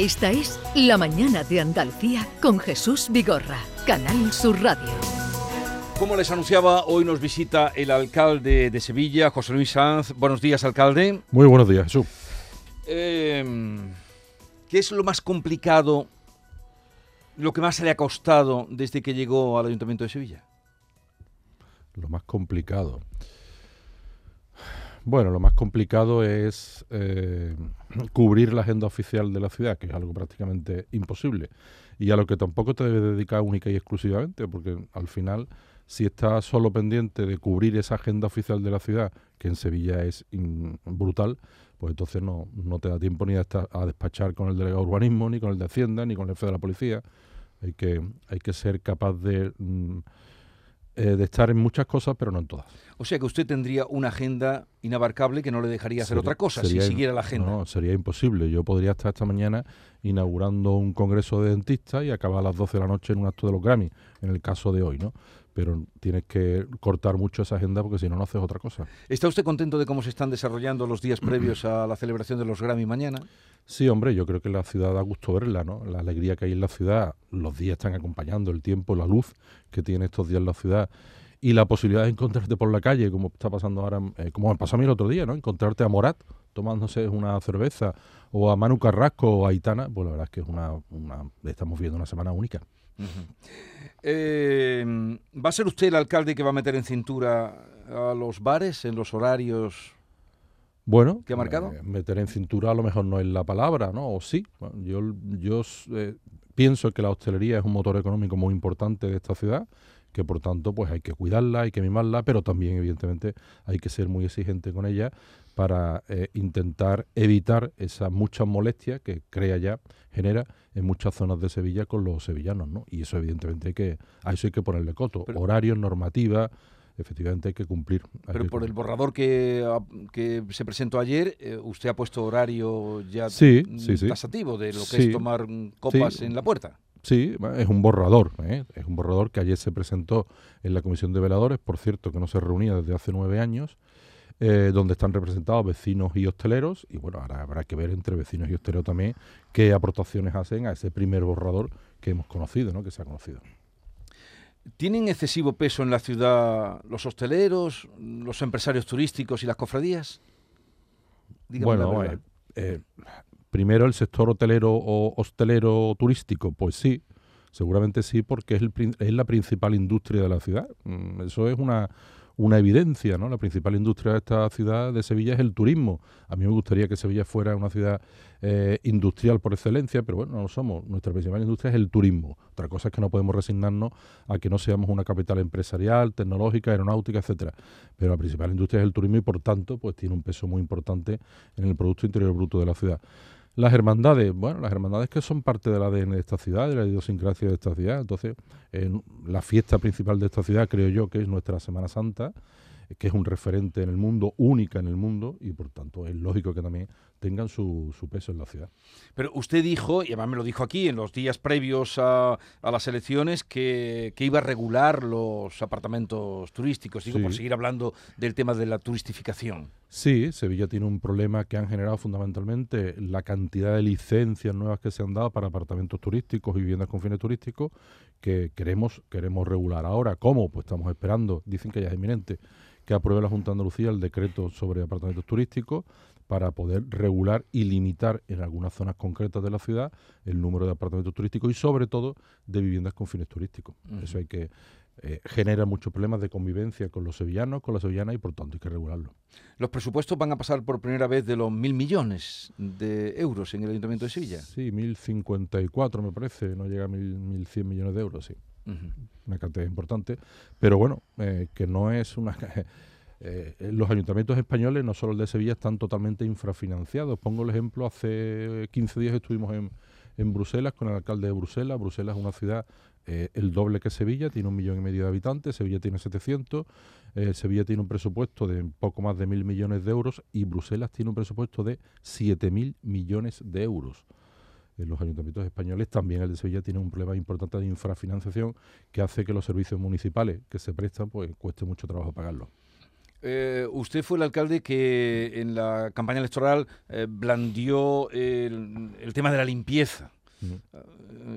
Esta es La Mañana de Andalucía con Jesús Vigorra, Canal Sur Radio. Como les anunciaba, hoy nos visita el alcalde de Sevilla, José Luis Sanz. Buenos días, alcalde. Muy buenos días, Jesús. Eh, ¿Qué es lo más complicado, lo que más se le ha costado desde que llegó al Ayuntamiento de Sevilla? Lo más complicado. Bueno, lo más complicado es eh, cubrir la agenda oficial de la ciudad, que es algo prácticamente imposible, y a lo que tampoco te debes dedicar única y exclusivamente, porque al final, si estás solo pendiente de cubrir esa agenda oficial de la ciudad, que en Sevilla es brutal, pues entonces no, no te da tiempo ni a, a despachar con el delegado de urbanismo, ni con el de Hacienda, ni con el jefe de la policía. Hay que, hay que ser capaz de... Mm, eh, de estar en muchas cosas, pero no en todas. O sea que usted tendría una agenda inabarcable que no le dejaría hacer otra cosa si siguiera la agenda. No, sería imposible. Yo podría estar esta mañana inaugurando un congreso de dentistas y acabar a las 12 de la noche en un acto de los Grammy, en el caso de hoy, ¿no? Pero tienes que cortar mucho esa agenda porque si no, no haces otra cosa. ¿Está usted contento de cómo se están desarrollando los días previos a la celebración de los Grammy mañana? Sí, hombre, yo creo que la ciudad da gusto verla, ¿no? La alegría que hay en la ciudad, los días están acompañando, el tiempo, la luz que tiene estos días la ciudad y la posibilidad de encontrarte por la calle, como está pasando ahora, eh, como me pasó a mí el otro día, ¿no? Encontrarte a Morat tomándose una cerveza o a Manu Carrasco o a Aitana, pues la verdad es que es una, estamos viviendo una semana única. Eh, ¿Va a ser usted el alcalde que va a meter en cintura a los bares en los horarios bueno, ¿Qué ha marcado? Eh, meter en cintura a lo mejor no es la palabra, ¿no? O sí. yo yo eh, pienso que la hostelería es un motor económico muy importante de esta ciudad, que por tanto pues hay que cuidarla, hay que mimarla, pero también evidentemente hay que ser muy exigente con ella para eh, intentar evitar esas muchas molestias que crea ya, genera en muchas zonas de Sevilla con los sevillanos, ¿no? Y eso evidentemente hay que, a eso hay que ponerle coto. Horarios, normativa, efectivamente hay que cumplir. Pero por el borrador que, que se presentó ayer, eh, usted ha puesto horario ya tasativo de lo que es tomar copas en la puerta. Sí, es un borrador, ¿eh? es un borrador que ayer se presentó en la Comisión de Veladores, por cierto, que no se reunía desde hace nueve años, eh, donde están representados vecinos y hosteleros, y bueno, ahora habrá que ver entre vecinos y hosteleros también qué aportaciones hacen a ese primer borrador que hemos conocido, ¿no? que se ha conocido. ¿Tienen excesivo peso en la ciudad los hosteleros, los empresarios turísticos y las cofradías? bueno, eh, eh, primero el sector hotelero o hostelero turístico, pues sí, seguramente sí, porque es, el, es la principal industria de la ciudad. Mm, eso es una, una evidencia, ¿no? La principal industria de esta ciudad de Sevilla es el turismo. A mí me gustaría que Sevilla fuera una ciudad eh, industrial por excelencia, pero bueno, no lo somos. Nuestra principal industria es el turismo. Otra cosa es que no podemos resignarnos a que no seamos una capital empresarial, tecnológica, aeronáutica, etcétera. Pero la principal industria es el turismo y por tanto, pues tiene un peso muy importante en el Producto Interior Bruto de la ciudad. Las hermandades, bueno, las hermandades que son parte del ADN de esta ciudad, de la idiosincrasia de esta ciudad. Entonces, la fiesta principal de esta ciudad, creo yo, que es nuestra Semana Santa, que es un referente en el mundo, única en el mundo, y por tanto es lógico que también tengan su, su, peso en la ciudad. Pero usted dijo, y además me lo dijo aquí en los días previos a, a las elecciones, que, que, iba a regular los apartamentos turísticos, digo, por seguir hablando del tema de la turistificación. Sí, Sevilla tiene un problema que han generado fundamentalmente la cantidad de licencias nuevas que se han dado para apartamentos turísticos y viviendas con fines turísticos que queremos, queremos regular. Ahora, ¿cómo? Pues estamos esperando, dicen que ya es inminente, que apruebe la Junta de Andalucía el decreto sobre apartamentos turísticos para poder regular y limitar en algunas zonas concretas de la ciudad el número de apartamentos turísticos y sobre todo de viviendas con fines turísticos. Eso hay que eh, genera muchos problemas de convivencia con los sevillanos, con las sevillanas y por tanto hay que regularlo. Los presupuestos van a pasar por primera vez de los mil millones de euros en el Ayuntamiento de Sevilla. Sí, mil cincuenta y cuatro me parece, no llega a mil, mil cien millones de euros, sí. Una cantidad importante, pero bueno, eh, que no es una... Eh, los ayuntamientos españoles, no solo el de Sevilla, están totalmente infrafinanciados. Pongo el ejemplo, hace 15 días estuvimos en, Bruselas con el alcalde de Bruselas. Bruselas es una ciudad eh, el doble que Sevilla, tiene un millón y medio de habitantes, Sevilla tiene 700, eh, Sevilla tiene un presupuesto de poco más de mil millones de euros y Bruselas tiene un presupuesto de siete mil millones de euros. En los ayuntamientos españoles también el de Sevilla tiene un problema importante de infrafinanciación que hace que los servicios municipales que se prestan pues cueste mucho trabajo pagarlos. Eh, usted fue el alcalde que en la campaña electoral eh, blandió el, tema de la limpieza.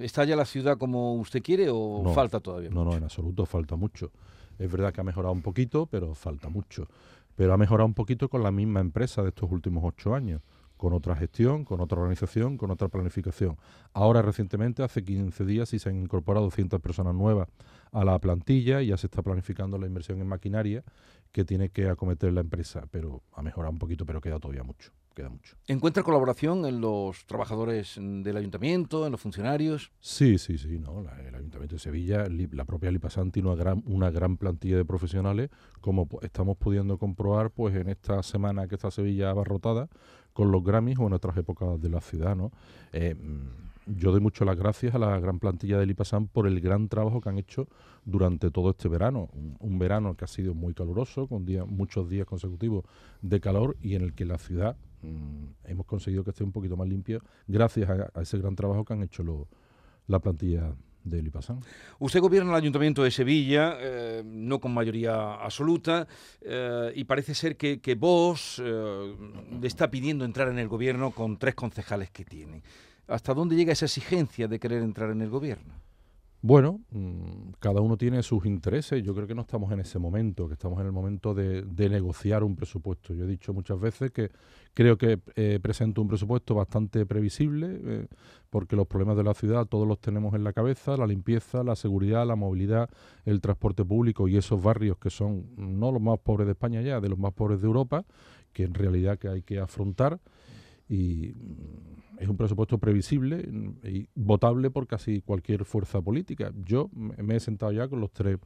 ¿Está ya la ciudad como usted quiere o falta todavía? No, no, en absoluto falta mucho. Es verdad que ha mejorado un poquito, pero falta mucho. Pero ha mejorado un poquito con la misma empresa de estos últimos ocho años con otra gestión, con otra organización, con otra planificación. Ahora recientemente, hace 15 días, sí se han incorporado 200 personas nuevas a la plantilla y ya se está planificando la inversión en maquinaria que tiene que acometer la empresa, pero ha mejorado un poquito, pero queda todavía mucho queda mucho. ¿Encuentra colaboración en los trabajadores del ayuntamiento, en los funcionarios? Sí, sí, sí. No, el Ayuntamiento de Sevilla, la propia Lipasan tiene una gran, una gran plantilla de profesionales, como estamos pudiendo comprobar pues en esta semana que está Sevilla abarrotada con los Grammys o en otras épocas de la ciudad. ¿no? Eh, mm, yo doy mucho las gracias a la gran plantilla de Lipasan por el gran trabajo que han hecho durante todo este verano. Un, verano que ha sido muy caluroso, con muchos días consecutivos de calor y en el que la ciudad Mm, hemos conseguido que esté un poquito más limpio gracias a, ese gran trabajo que han hecho la plantilla Usted gobierna el Ayuntamiento de Sevilla, eh, no con mayoría absoluta, eh, y parece ser que, que vos eh, le está pidiendo entrar en el gobierno con tres concejales que tiene. ¿Hasta dónde llega esa exigencia de querer entrar en el gobierno? Bueno, mm, cada uno tiene sus intereses. Yo creo que no estamos en ese momento, que estamos en el momento de, negociar un presupuesto. Yo he dicho muchas veces que creo que eh, presento un presupuesto bastante previsible, eh, porque los problemas de la ciudad todos los tenemos en la cabeza, la limpieza, la seguridad, la movilidad, el transporte público y esos barrios que son no los más pobres de España ya, de los más pobres de Europa, que en realidad que hay que afrontar y mm, es un presupuesto previsible y votable por casi cualquier fuerza política. Yo me he sentado ya con los tres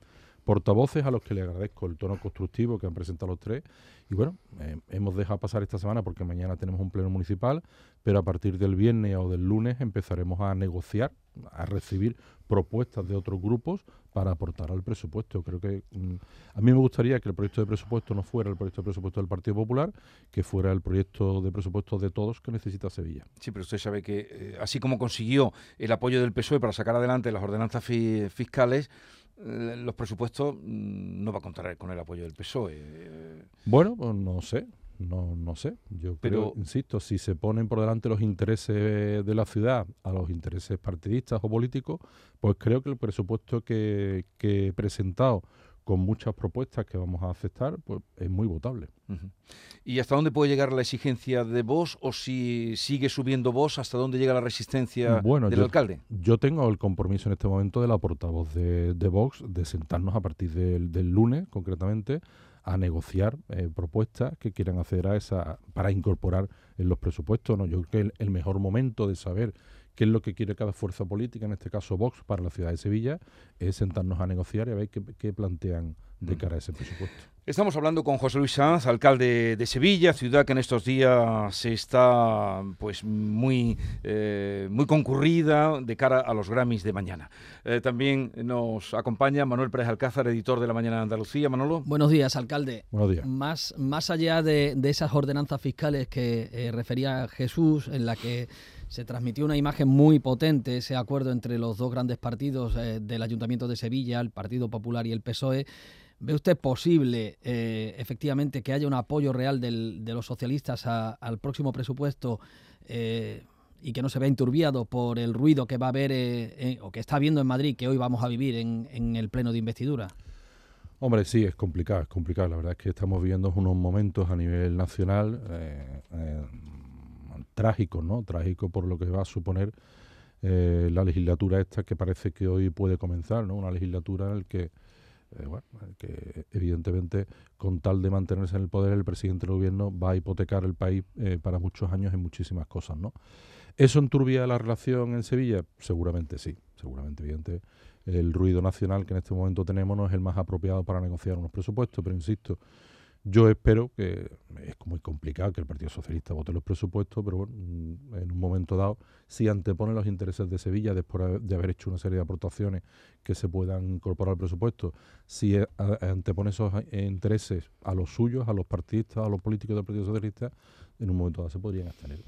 portavoces a los que le agradezco el tono constructivo que han presentado los tres. Y bueno, eh, hemos dejado pasar esta semana porque mañana tenemos un pleno municipal, pero a partir del viernes o del lunes empezaremos a negociar, a recibir propuestas de otros grupos para aportar al presupuesto. Creo que mm, a mí me gustaría que el proyecto de presupuesto no fuera el proyecto de presupuesto del Partido Popular, que fuera el proyecto de presupuesto de todos que necesita Sevilla. Sí, pero usted sabe que eh, así como consiguió el apoyo del PSOE para sacar adelante las ordenanzas fiscales, los presupuestos mm, no va a contar con el apoyo del PSOE. Bueno, pues no sé. No, no sé. Yo Pero, creo, insisto, si se ponen por delante los intereses de la ciudad a los intereses partidistas o políticos, pues creo que el presupuesto que, que he presentado con muchas propuestas que vamos a aceptar, pues es muy votable. ¿Y hasta dónde puede llegar la exigencia de vos o si sigue subiendo vos, hasta dónde llega la resistencia del alcalde? Yo tengo el compromiso en este momento de la portavoz de, de Vox de sentarnos a partir del, del lunes, concretamente, a negociar eh, propuestas que quieran hacer a esa para incorporar en los presupuestos. ¿no? Yo creo que el, mejor momento de saber qué es lo que quiere cada fuerza política, en este caso Vox, para la ciudad de Sevilla, es sentarnos a negociar y a ver qué, plantean de mm. cara a ese presupuesto. Estamos hablando con José Luis Sanz, alcalde de Sevilla, ciudad que en estos días se está pues muy, eh, muy concurrida de cara a los Grammys de mañana. Eh, también nos acompaña Manuel Pérez Alcázar, editor de La Mañana de Andalucía. Manolo. Buenos días, alcalde. Buenos días. Más, más allá de, esas ordenanzas fiscales que eh, refería Jesús, en la que se transmitió una imagen muy potente, ese acuerdo entre los dos grandes partidos del Ayuntamiento de Sevilla, el Partido Popular y el PSOE, ¿Ve usted posible, eh, efectivamente, que haya un apoyo real de los socialistas al próximo presupuesto eh, y que no se vea enturbiado por el ruido que va a haber eh, o que está habiendo en Madrid, que hoy vamos a vivir en, el pleno de investidura? Hombre, sí, es complicado, es complicado. La verdad es que estamos viviendo unos momentos a nivel nacional trágicos, ¿no? Trágicos por lo que va a suponer la legislatura esta que parece que hoy puede comenzar, ¿no? Una legislatura en la que eh, bueno, que evidentemente con tal de mantenerse en el poder el presidente del gobierno va a hipotecar el país eh, para muchos años en muchísimas cosas, ¿no? ¿Eso enturbia la relación en Sevilla? Seguramente sí, seguramente evidente. El ruido nacional que en este momento tenemos no es el más apropiado para negociar unos presupuestos, pero insisto, yo espero que es muy complicado que el Partido Socialista vote los presupuestos, pero bueno, mm, en un momento dado, si antepone los intereses de Sevilla después de haber hecho una serie de aportaciones que se puedan incorporar al presupuesto, si eh, antepone esos eh, intereses a los suyos, a los partidistas, a los políticos del Partido Socialista, en un momento dado se podrían abstener.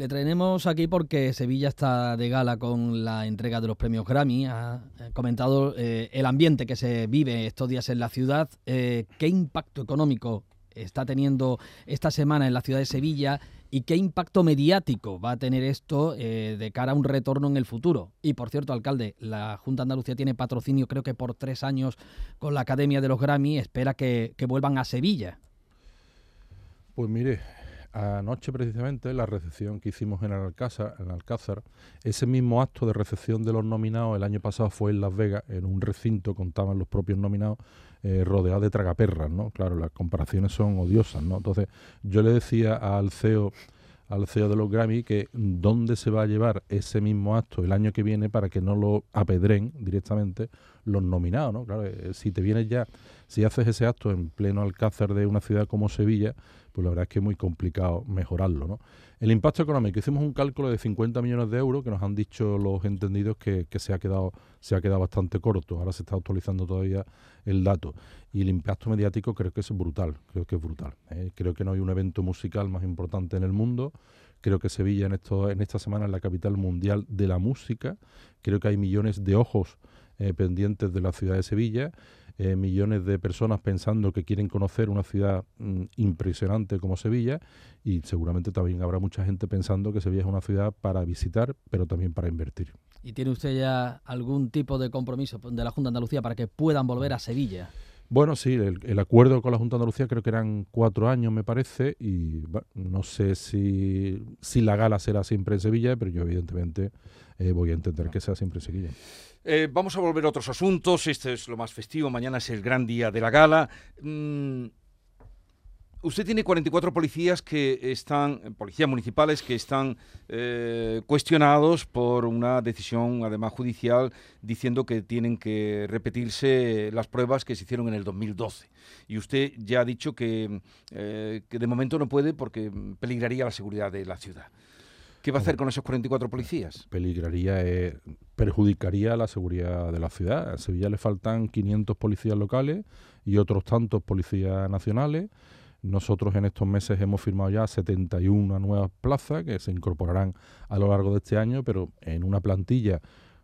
Le traemos aquí porque Sevilla está de gala con la entrega de los premios Grammy. Ha comentado eh, el ambiente que se vive estos días en la ciudad. Eh, ¿Qué impacto económico está teniendo esta semana en la ciudad de Sevilla? ¿Y qué impacto mediático va a tener esto eh, de cara a un retorno en el futuro? Y por cierto, alcalde, la Junta Andalucía tiene patrocinio creo que por tres años con la Academia de los Grammy. Espera que vuelvan a Sevilla. Pues mire, anoche precisamente la recepción que hicimos en el Alcázar, en Alcázar, ese mismo acto de recepción de los nominados el año pasado fue en Las Vegas, en un recinto, contaban los propios nominados, eh, rodeado de tragaperras, ¿no? Claro, las comparaciones son odiosas, ¿no? Entonces, yo le decía al CEO al CEO de los Grammy que dónde se va a llevar ese mismo acto el año que viene para que no lo apedren directamente los nominados, ¿no? Claro, eh, si te vienes ya, si haces ese acto en pleno alcázar de una ciudad como Sevilla, pues la verdad es que es muy complicado mejorarlo, ¿no? El impacto económico, hicimos un cálculo de 50 millones de euros que nos han dicho los entendidos que, se, ha quedado, se ha quedado bastante corto. Ahora se está actualizando todavía el dato. Y el impacto mediático creo que es brutal, creo que es brutal. ¿eh? Creo que no hay un evento musical más importante en el mundo. Creo que Sevilla en, esto, en esta semana es la capital mundial de la música. Creo que hay millones de ojos eh, pendientes de la ciudad de Sevilla eh, millones de personas pensando que quieren conocer una ciudad mm, impresionante como Sevilla y seguramente también habrá mucha gente pensando que Sevilla es una ciudad para visitar, pero también para invertir. ¿Y tiene usted ya algún tipo de compromiso de la Junta de Andalucía para que puedan volver a Sevilla? Bueno, sí, el, acuerdo con la Junta de Andalucía creo que eran cuatro años, me parece, y no sé si, si la gala será siempre en Sevilla, pero yo evidentemente eh, voy a intentar que sea siempre en Sevilla. Eh, vamos a volver a otros asuntos. Este es lo más festivo. Mañana es el gran día de la gala. Mm, usted tiene 44 policías que están, policías municipales que están eh, cuestionados por una decisión, además judicial, diciendo que tienen que repetirse las pruebas que se hicieron en el 2012. Y usted ya ha dicho eh, que de momento no puede porque peligraría la seguridad de la ciudad. ¿Qué va a hacer con esos 44 policías? Peligraría, eh, perjudicaría la seguridad de la ciudad. A Sevilla le faltan 500 policías locales y otros tantos policías nacionales. Nosotros en estos meses hemos firmado ya 71 nuevas plazas que se incorporarán a lo largo de este año, pero en una plantilla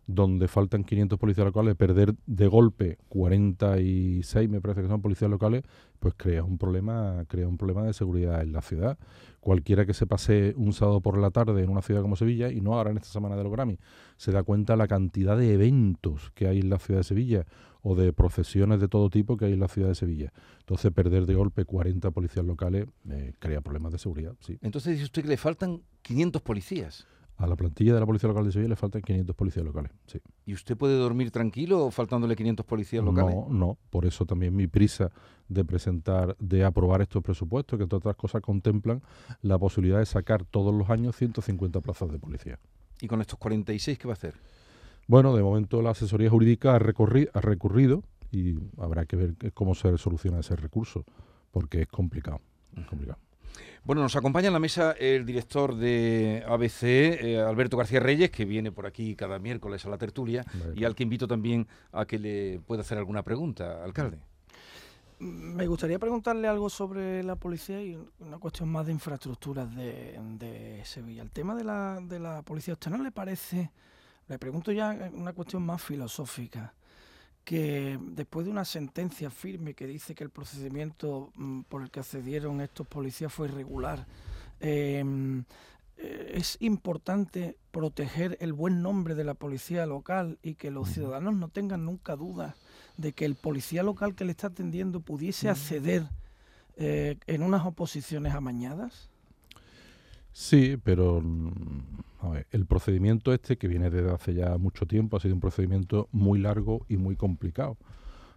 donde faltan 500 policías locales, perder de golpe 46, me parece que son policías locales, pues crea un problema, crea un problema de seguridad en la ciudad. Cualquiera que se pase un sábado por la tarde en una ciudad como Sevilla, y no ahora en esta semana de los Grammy, se da cuenta la cantidad de eventos que hay en la ciudad de Sevilla o de procesiones de todo tipo que hay en la ciudad de Sevilla. Entonces, perder de golpe 40 policías locales eh, crea problemas de seguridad. Sí. Entonces, dice usted que le faltan 500 policías. A la plantilla de la Policía Local de Sevilla le faltan 500 policías locales. Sí. ¿Y usted puede dormir tranquilo faltándole 500 policías locales? No, no. Por eso también mi prisa de presentar, de aprobar estos presupuestos, que entre otras cosas contemplan la posibilidad de sacar todos los años 150 plazas de policía. ¿Y con estos 46 qué va a hacer? Bueno, de momento la asesoría jurídica ha, ha recurrido y habrá que ver cómo se soluciona ese recurso, porque es complicado. Es complicado. Bueno, nos acompaña en la mesa el director de ABC, eh, Alberto García Reyes, que viene por aquí cada miércoles a la tertulia y al que invito también a que le pueda hacer alguna pregunta, alcalde. Me gustaría preguntarle algo sobre la policía y una cuestión más de infraestructuras de, Sevilla. El tema de la, de la policía, ¿a usted no le parece, le pregunto ya una cuestión más filosófica, que después de una sentencia firme que dice que el procedimiento mm, por el que accedieron estos policías fue irregular, em, eh, es importante proteger el buen nombre de la policía local y que los ciudadanos no tengan nunca duda de que el policía local que le está atendiendo pudiese acceder eh, en unas oposiciones amañadas. Sí, pero mm, el procedimiento este, que viene desde hace ya mucho tiempo, ha sido un procedimiento muy largo y muy complicado,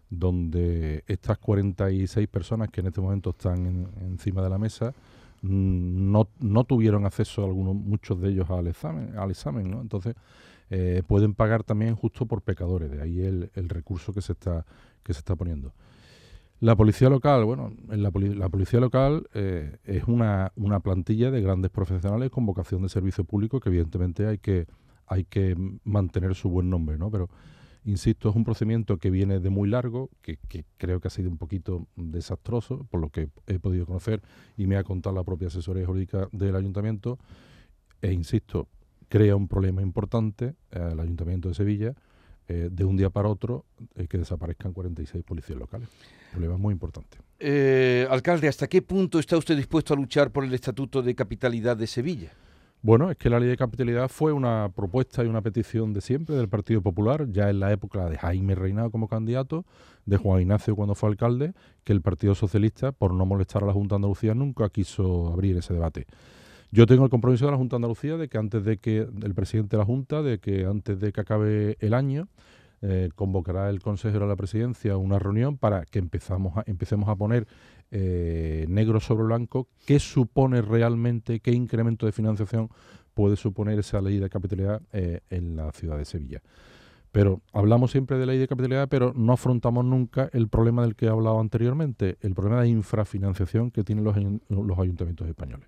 donde estas 46 personas que en este momento están encima de la mesa mm, no, no tuvieron acceso, algunos, muchos de ellos, al examen. Al examen ¿no? Entonces, eh, pueden pagar también justo por pecadores, de ahí el, el recurso que se está, que se está poniendo. La policía local, bueno, la, policía local eh, es una, una, plantilla de grandes profesionales con vocación de servicio público que evidentemente hay que, hay que mantener su buen nombre, ¿no? Pero, insisto, es un procedimiento que viene de muy largo, que, que, creo que ha sido un poquito desastroso, por lo que he podido conocer y me ha contado la propia asesoría jurídica del ayuntamiento. e insisto, crea un problema importante al Ayuntamiento de Sevilla eh, de un día para otro eh, que desaparezcan 46 policías locales. Problema muy importante. Eh, alcalde, ¿hasta qué punto está usted dispuesto a luchar por el Estatuto de Capitalidad de Sevilla? Bueno, es que la ley de capitalidad fue una propuesta y una petición de siempre del Partido Popular, ya en la época de Jaime Reinado como candidato, de Juan Ignacio cuando fue alcalde, que el Partido Socialista, por no molestar a la Junta de Andalucía, nunca quiso abrir ese debate. Yo tengo el compromiso de la Junta de Andalucía de que antes de que el presidente de la Junta, de que antes de que acabe el año, eh, convocará el consejero de la presidencia una reunión para que empezamos a, empecemos a poner eh, negro sobre blanco qué supone realmente, qué incremento de financiación puede suponer esa ley de capitalidad eh, en la ciudad de Sevilla. Pero hablamos siempre de ley de capitalidad, pero no afrontamos nunca el problema del que he hablado anteriormente, el problema de infrafinanciación que tienen los ayuntamientos españoles.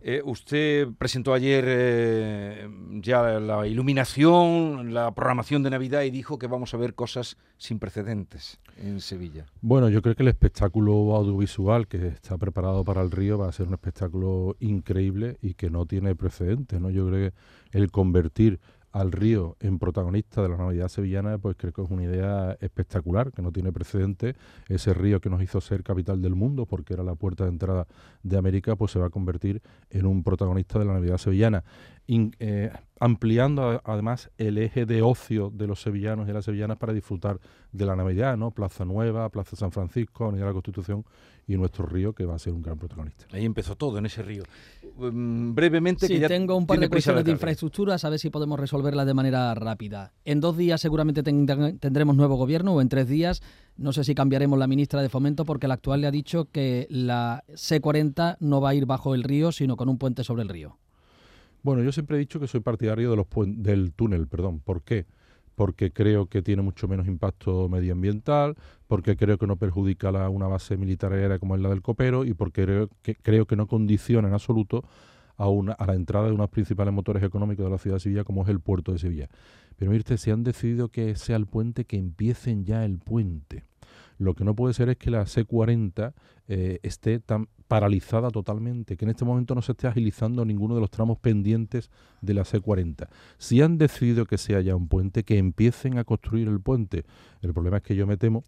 Eh, usted presentó ayer eh, ya la iluminación, la programación de Navidad y dijo que vamos a ver cosas sin precedentes en Sevilla. Bueno, yo creo que el espectáculo audiovisual que está preparado para el río va a ser un espectáculo increíble y que no tiene precedentes. ¿no? Yo creo que el convertir al río en protagonista de la Navidad sevillana, pues creo que es una idea espectacular, que no tiene precedente. Ese río que nos hizo ser capital del mundo, porque era la puerta de entrada de América, pues se va a convertir en un protagonista de la Navidad sevillana. Eh, ampliando además el eje de ocio de los sevillanos y las sevillanas para disfrutar de la Navidad, ¿no? Plaza Nueva, Plaza San Francisco, Avenida de la Constitución y nuestro río que va a ser un gran protagonista. Ahí empezó todo en ese río. Um, brevemente, sí, tengo un par de cuestiones de infraestructuras, a ver si podemos resolverlas de manera rápida. En dos días seguramente tendremos nuevo gobierno o en tres días. No sé si cambiaremos la ministra de Fomento porque la actual le ha dicho que la C40 no va a ir bajo el río, sino con un puente sobre el río. Bueno, yo siempre he dicho que soy partidario de los del túnel, perdón. ¿Por qué? Porque creo que tiene mucho menos impacto medioambiental, porque creo que no perjudica a una base militar aérea como es la del Copero y porque creo que, creo que no condiciona en absoluto a, una, a la entrada de unos principales motores económicos de la ciudad de Sevilla como es el puerto de Sevilla. Pero mirte, si han decidido que sea el puente, que empiecen ya el puente. Lo que no puede ser es que la C40 eh, esté tan paralizada totalmente, que en este momento no se esté agilizando ninguno de los tramos pendientes de la C40. Si han decidido que sea ya un puente, que empiecen a construir el puente. El problema es que yo me temo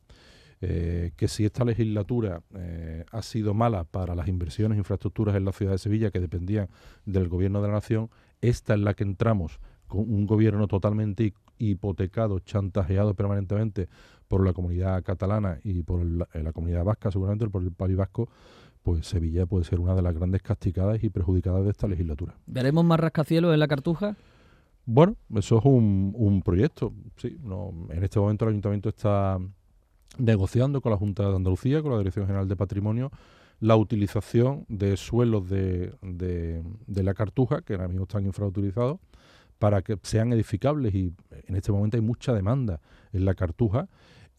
eh, que si esta legislatura eh, ha sido mala para las inversiones e infraestructuras en la ciudad de Sevilla que dependían del gobierno de la nación, esta es la que entramos con un gobierno totalmente hipotecado, chantajeado permanentemente por la comunidad catalana y por eh, la, comunidad vasca, seguramente por el País Vasco, pues Sevilla puede ser una de las grandes castigadas y perjudicadas de esta legislatura. ¿Veremos más rascacielos en la Cartuja? Bueno, eso es un, un proyecto. Sí, no, en este momento el ayuntamiento está negociando con la Junta de Andalucía, con la Dirección General de Patrimonio, la utilización de suelos de, de, de la Cartuja, que ahora mismo están infrautilizados, para que sean edificables y en este momento hay mucha demanda en la Cartuja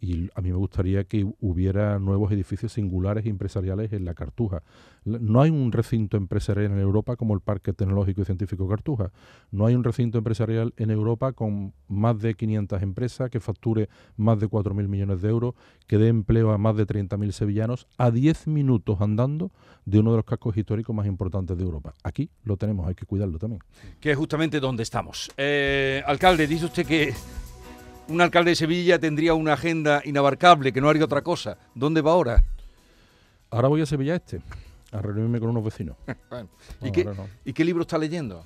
y a mí me gustaría que hubiera nuevos edificios singulares e empresariales en la Cartuja. No hay un recinto empresarial en Europa como el Parque Tecnológico y Científico Cartuja. No hay un recinto empresarial en Europa con más de 500 empresas que facture más de 4.000 millones de euros, que dé empleo a más de 30.000 sevillanos a 10 minutos andando de uno de los cascos históricos más importantes de Europa. Aquí lo tenemos, hay que cuidarlo también. Que es justamente donde estamos. Eh, alcalde, dice usted que un alcalde de Sevilla tendría una agenda inabarcable, que no haría otra cosa. ¿Dónde va ahora? Ahora voy a Sevilla Este, a reunirme con unos vecinos. ¿Y, ¿Y qué libro está leyendo?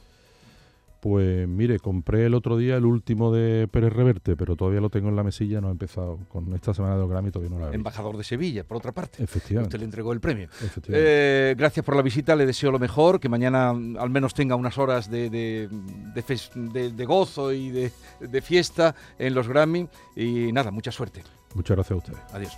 Pues mire, compré el otro día el último de Pérez Reverte, pero todavía lo tengo en la mesilla, no he empezado con esta semana de los Grammy, todavía no la he Embajador de Sevilla, por otra parte. Efectivamente. Usted le entregó el premio. Eh, gracias por la visita, le deseo lo mejor, que mañana al menos tenga unas horas de, de, gozo y de fiesta en los Grammy. Y nada, mucha suerte. Muchas gracias a ustedes. Adiós.